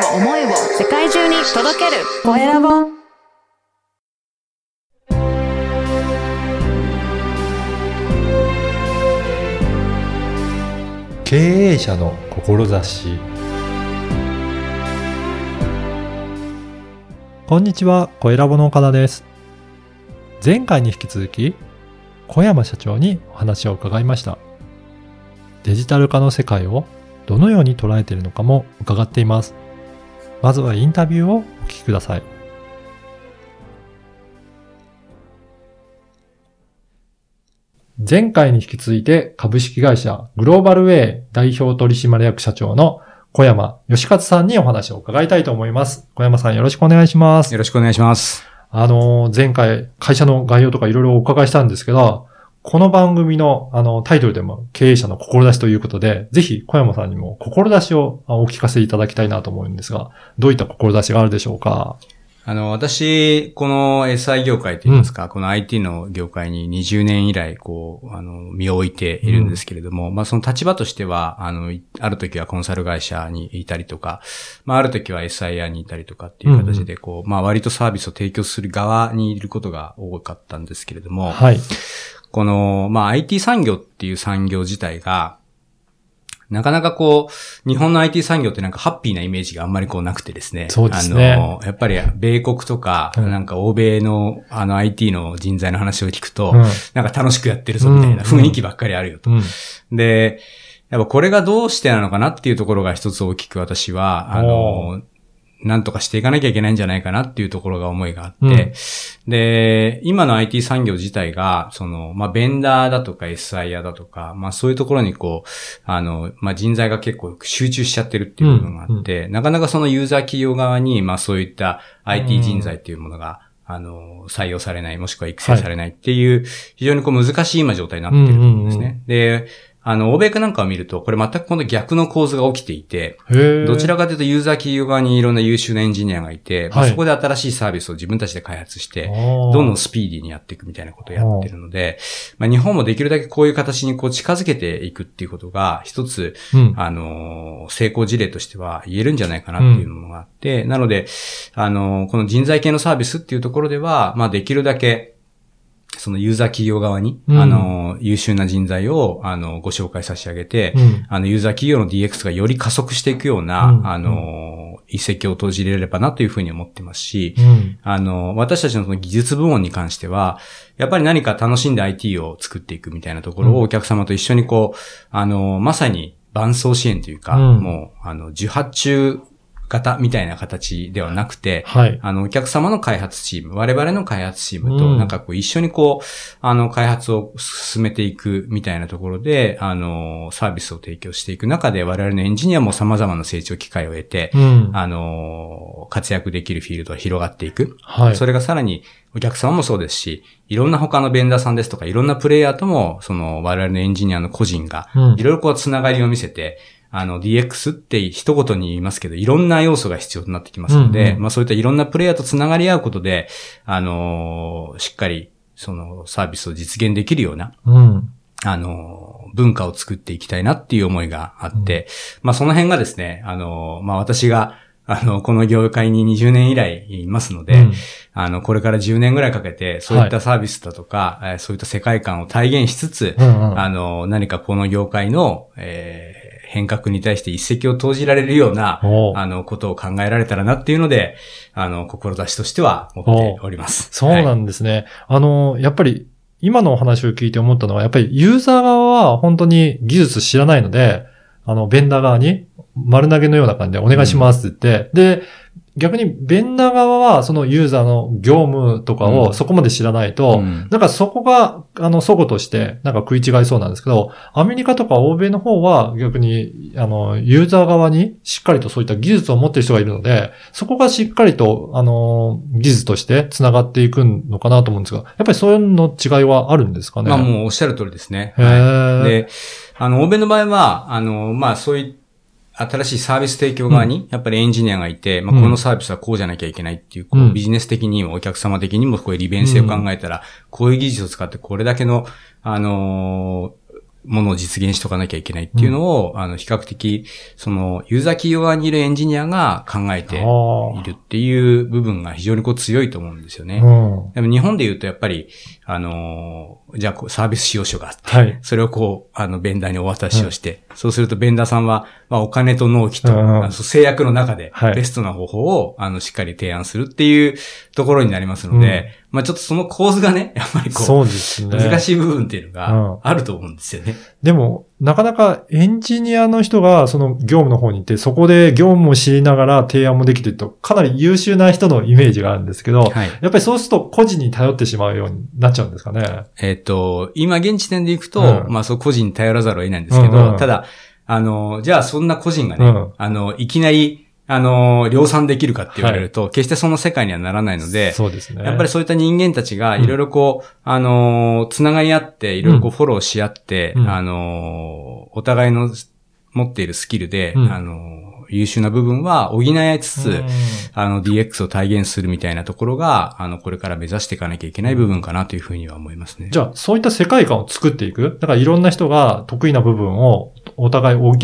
を思いを世界中に届けるコエラボ経営者の志こんにちは、コエラボの岡田です。前回に引き続き、小山社長にお話を伺いました。デジタル化の世界をどのように捉えているのかも伺っています。まずはインタビューをお聞きください。前回に引き続いて株式会社グローバルウェイ代表取締役社長の小山義勝さんにお話を伺いたいと思います。小山さんよろしくお願いします。よろしくお願いします。あの、前回会社の概要とかいろいろお伺いしたんですけど、この番組のあのタイトルでも経営者の志ということで、ぜひ小山さんにも志をあお聞かせいただきたいなと思うんですが、どういった志があるでしょうか？あの、私、この SI 業界といいますか、この IT の業界に20年以来、こう、あの、身を置いているんですけれども、まあその立場としては、あの、いある時はコンサル会社にいたりとか、まあある時は SIR にいたりとかっていう形で、こう、まあ割とサービスを提供する側にいることが多かったんですけれども、はい。この、まあ IT 産業っていう産業自体が、なかなかこう、日本の IT 産業ってなんかハッピーなイメージがあんまりこうなくてですね。そうですねあの、やっぱり米国とか、うんなんか欧米のあの IT の人材の話を聞くと、うんなんか楽しくやってるぞみたいな雰囲気ばっかりあるよと。うん。で、やっぱこれがどうしてなのかなっていうところが一つ大きく私は、あの、なんとかしていかなきゃいけないんじゃないかなっていうところが思いがあって、で、今の IT 産業自体が、その、まあ、ベンダーだとか SIR だとか、まあ、そういうところにこう、あの、まあ、人材が結構集中しちゃってるっていう部分があって、なかなかそのユーザー企業側に、まあ、そういった IT 人材っていうものが、あの、採用されない、もしくは育成されないっていう、非常にこう難しい今状態になっているんですね。で、あの、欧米かなんかを見ると、これ全くこの逆の構図が起きていて、どちらかというとユーザー企業側にいろんな優秀なエンジニアがいて、まあはいそこで新しいサービスを自分たちで開発して、どどんどんスピーディーにやっていくみたいなことをやってるので、まあ、日本もできるだけこういう形にこう近づけていくっていうことが、一つ、うん。あのー成功事例としては言えるんじゃないかなっていうものがあって、なので、あのーこの人材系のサービスっていうところでは、まあ、できるだけ、そのユーザー企業側に、うん。あのー優秀な人材を、あのーご紹介差し上げて、うん。あの、ユーザー企業の DX がより加速していくような、うん。あのー一石を投じれればなというふうに思ってますし、うん。あの、私たちのその技術部門に関しては、やっぱり何か楽しんで IT を作っていくみたいなところうん。をお客様と一緒にこう、あの、まさに伴走支援というか、うん。もう、あの、受発注型みたいな形ではなくて、はい。あの、お客様の開発チーム、我々の開発チームと、うんなんかこう、一緒にこう、あの、開発を進めていくみたいなところで、あの、サービスを提供していく中で、我々のエンジニアも様々な成長機会を得て、うん。あの、活躍できるフィールドが広がっていく。はい。それがさらにお客様もそうですし、いろんな他のベンダーさんですとか、いろんなプレイヤーとも、その我々のエンジニアの個人が、うんいろいろこうつながりを見せて、あの DX って一言に言いますけど、いろんな要素が必要となってきますので、うんうん。まあそういったいろんなプレイヤーとつながり合うことで、あのしっかりそのサービスを実現できるような、うん。あの、文化を作っていきたいなっていう思いがあって、まあその辺がですね、あの、まあ私が、あの、この業界に20年以来いますので、うん。あの、これから10年ぐらいかけて、そういったサービスだとか、えーそういった世界観を体現しつつ、うんうん。あの、何かこの業界の、えー変革に対して一石を投じられるような、あの、ことを考えられたらなっていうので、あの、志としては持っております。そうなはいんですね。あの、やっぱり、今のお話を聞いて思ったのは、やっぱりユーザー側は本当に技術知らないので、あの、ベンダー側に丸投げのような感じでお願いしますって言って、で、逆にベンダー側はそのユーザーの業務とかうん。をそこまで知らないと、うん。なんかそこが、あの、そごとして、なんか食い違いそうなんですけど、アメリカとか欧米の方は逆に、あの、ユーザー側にしっかりとそういった技術を持ってる人がいるので、そこがしっかりと、あの、技術として繋がっていくのかなと思うんですが、やっぱりそういうの違いはあるんですかね？まあもうおっしゃる通りですね。で、あの、欧米の場合は、あの、まあそうい新しいサービス提供側に、やっぱりエンジニアがいて、まあ、うん。このサービスはこうじゃなきゃいけないっていう、こうん。う、ビジネス的にもお客様的にもこういう利便性を考えたら、こういう技術を使ってこれだけの、あのーものを実現しとかなきゃいけないっていうのを、あの、比較的、その、ユーザー企業側にいるエンジニアが考えているっていう部分が非常にこう強いと思うんですよね。うん。でも日本で言うとやっぱり、あのーじゃあこうサービス使用書があって、はい。それをこう、あの、ベンダーにお渡しをして、そうするとベンダーさんは、まあ、お金と納期と、制約の中ではい、ベストな方法を、あの、しっかり提案するっていうところになりますので、まあ、ちょっとその構図がね、やっぱりこう、そうですね。難しい部分っていうのうん。があると思うんですよね。でも、なかなかエンジニアの人がその業務の方に行って、そこで業務を知りながら提案もできてると、かなり優秀な人のイメージがあるんですけど、はい。やっぱりそうすると個人に頼ってしまうようになっちゃうんですかね。えっ、と、今現時点でいくと、うんまあそう個人に頼らざるを得ないんですけど、うんうんただ、あの、じゃあそんな個人がね、うんあの、いきなり、あの、量産できるかって言われると、決してその世界にはならないので、そうですね。やっぱりそういった人間たちがいろいろこう、あのーつながり合って、いろいろこうフォローし合って、うんあのーお互いの持っているスキルで、うんあのー優秀な部分は補い合いつつ、うんあの DX を体現するみたいなところが、あの、これから目指していかなきゃいけない部分かなというふうには思いますね。じゃあ、そういった世界観を作っていく？だからいろんな人が得意な部分をお互い補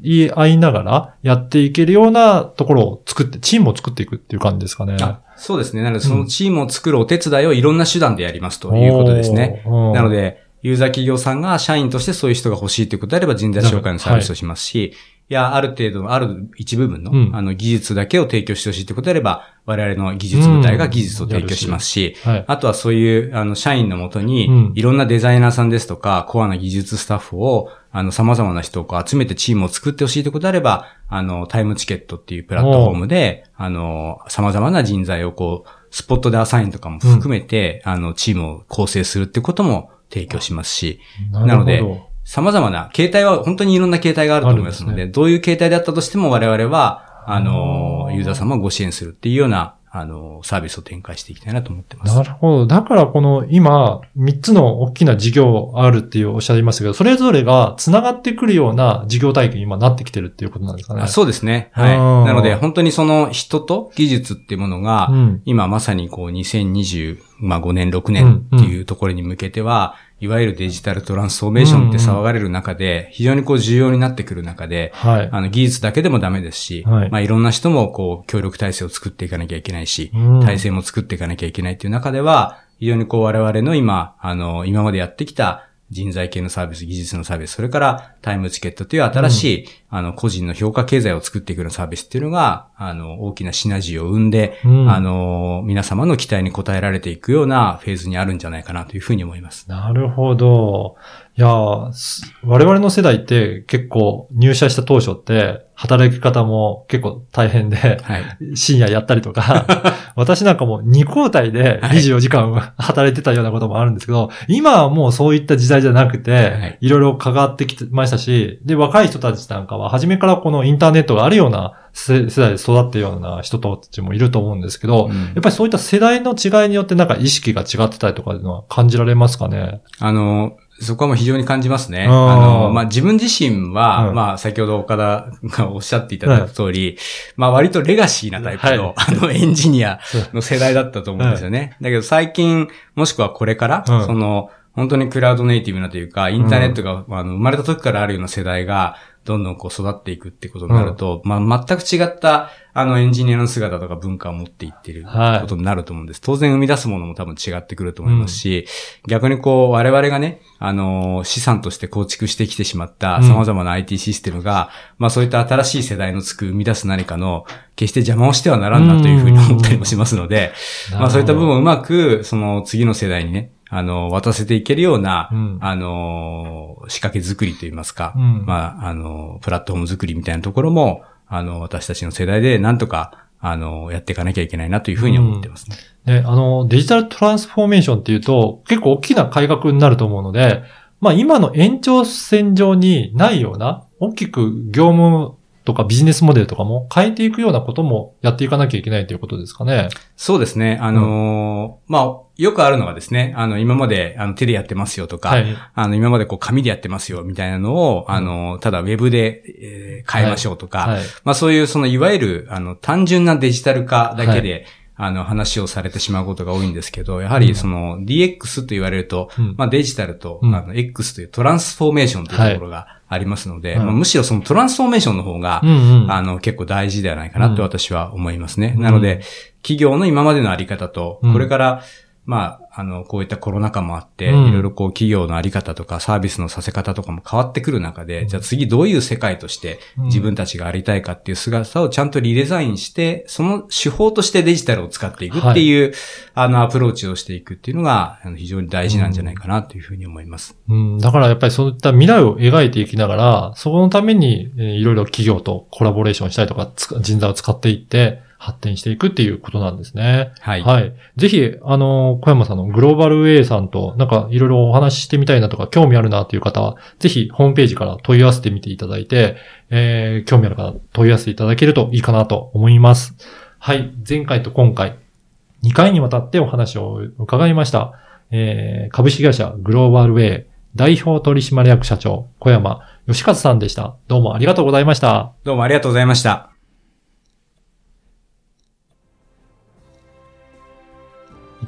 い合いながらやっていけるようなところを作って、チームを作っていくっていう感じですかね。あそうですね。なので、そのチームを作るお手伝いをいろんな手段でやりますということですね。なので、ユーザー企業さんが社員としてそういう人が欲しいということであれば人材紹介のサービスをしますし、い、や、ある程度の、ある一部分の、うん。あの、技術だけを提供してほしいということであれば、我々の技術部隊が技術を提供しますし、はい。あとはそういう、あの、社員のもとにうん、いろんなデザイナーさんですとか、コアな技術スタッフを、あの、様々な人を集めてチームを作ってほしいということであれば、あの、タイムチケットっていうプラットフォームで、あの、様々な人材をこう、スポットでアサインとかも含めて、あの、チームを構成するってことも提供しますし、なのでど。様々な形態は、本当にいろんな形態があると思いますので、あるんどういう形態であったとしても我々は、あの、ユーザー様をご支援するっていうような、あの、サービスを展開していきたいなと思ってます。なるほど。だからこの今、3つの大きな事業あるっていうおっしゃいましたけど、それぞれが繋がってくるような事業体系に今なってきてるっていうことなんですかね。あそうですね。はい。なので、本当にその人と技術っていうものが、うん。今まさにこう2025年、6年っていうところに向けては、いわゆるデジタルトランスフォーメーションって騒がれる中で、非常にこう重要になってくる中で、はい。あの技術だけでもダメですし、はい。まあいろんな人もこう協力体制を作っていかなきゃいけないし、うん。体制も作っていかなきゃいけないっていう中では、非常にこう我々の今、あの、今までやってきた人材系のサービス、技術のサービス、それからタイムチケットという新しい、あの、個人の評価経済を作っていくようなサービスっていうのが、あの、大きなシナジーを生んで、うんあの、皆様の期待に応えられていくようなフェーズにあるんじゃないかなというふうに思います。なるほど。いや我々の世代って結構入社した当初って働き方も結構大変で、はい。深夜やったりとか、私なんかも2交代ではい24時間働いてたようなこともあるんですけど、今はもうそういった時代じゃなくて、はいいろいろ関わってきてましたし、で、若い人たちなんかは初めからこのインターネットがあるような世世代で育ってるような人たちもいると思うんですけど、うん。やっぱりそういった世代の違いによってなんか意識が違ってたりとかいうのは感じられますかね？あの、そこはもう非常に感じますね。あの、まあ、自分自身は、うん。まあ、先ほど岡田がおっしゃっていただいた通り、まあ、割とレガシーなタイプの、はい。あの、エンジニアの世代だったと思うんですよね。だけど最近、もしくはこれから、うん。その、本当にクラウドネイティブなというか、インターネットが、あの生まれた時からあるような世代が、どんどんこう育っていくってことになると、まあ、全く違った、あの、エンジニアの姿とか文化を持っていってるはい。ことになると思うんです。当然生み出すものも多分違ってくると思いますし、逆にこう、我々がね、あの、資産として構築してきてしまったうん。様々な IT システムが、まあそういった新しい世代のつく生み出す何かの、決して邪魔をしてはならんなというふうに思ったりもしますので、まあそういった部分をうまく、その次の世代にね、あの、渡せていけるような、うん。あの、仕掛け作りといいますか、うん。まあ、あの、プラットフォーム作りみたいなところも、あの、私たちの世代でなんとか、あの、やっていかなきゃいけないなというふうに思ってますね。ね、あの、デジタルトランスフォーメーションっていうと、結構大きな改革になると思うので、まあ今の延長線上にないような、大きく業務とかビジネスモデルとかも変えていくようなこともやっていかなきゃいけないということですかね。そうですね。あのーまあ、よくあるのがですね、あの、今まで、あの、手でやってますよとか、はい。あの、今までこう、紙でやってますよ、みたいなのを、あの、ただウェブで、えー変えましょうとか、はい。まあそういう、その、いわゆる、あの、単純なデジタル化だけで、あの、話をされてしまうことが多いんですけど、やはりその DX と言われると、うん。まあデジタルと、うん。あの X というトランスフォーメーションというところがありますので、はい。まあむしろそのトランスフォーメーションの方が、うんうん。あの、結構大事ではないかなと私は思いますね。うん。なので、企業の今までのあり方と、うん。これから、まあ、あの、こういったコロナ禍もあって、うん。いろいろこう企業のあり方とかサービスのさせ方とかも変わってくる中で、じゃあ次どういう世界としてうん。自分たちがありたいかっていう姿をちゃんとリデザインして、その手法としてデジタルを使っていくっていう、あの、アプローチをしていくっていうのが、非常に大事なんじゃないかなというふうに思います。うん、だからやっぱりそういった未来を描いていきながら、そこのために、えーいろいろ企業とコラボレーションしたりとか人材を使っていって、発展していくっていうことなんですね。はい。はい。ぜひ、あの、小山さんのグローバルウェイさんと、なんかいろいろお話ししてみたいなとか、興味あるなっていう方は、ぜひホームページから問い合わせてみていただいて、えー、興味ある方、問い合わせていただけるといいかなと思います。はい。前回と今回、2回にわたってお話を伺いました。えー、株式会社グローバルウェイ代表取締役社長、小山義和さんでした。どうもありがとうございました。どうもありがとうございました。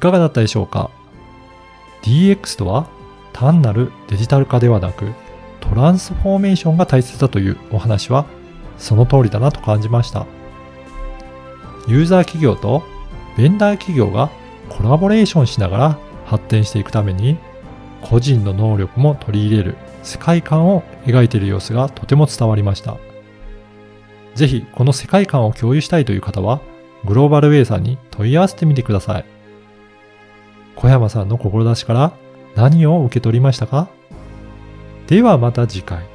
かがだったでしょうか ?DX とは単なるデジタル化ではなくトランスフォーメーションが大切だというお話はその通りだなと感じました。ユーザー企業とベンダー企業がコラボレーションしながら発展していくために個人の能力も取り入れる世界観を描いている様子がとても伝わりました。ぜひこの世界観を共有したいという方はグローバルウェイさんに問い合わせてみてください。小山さんの志から何を受け取りましたか？ではまた次回。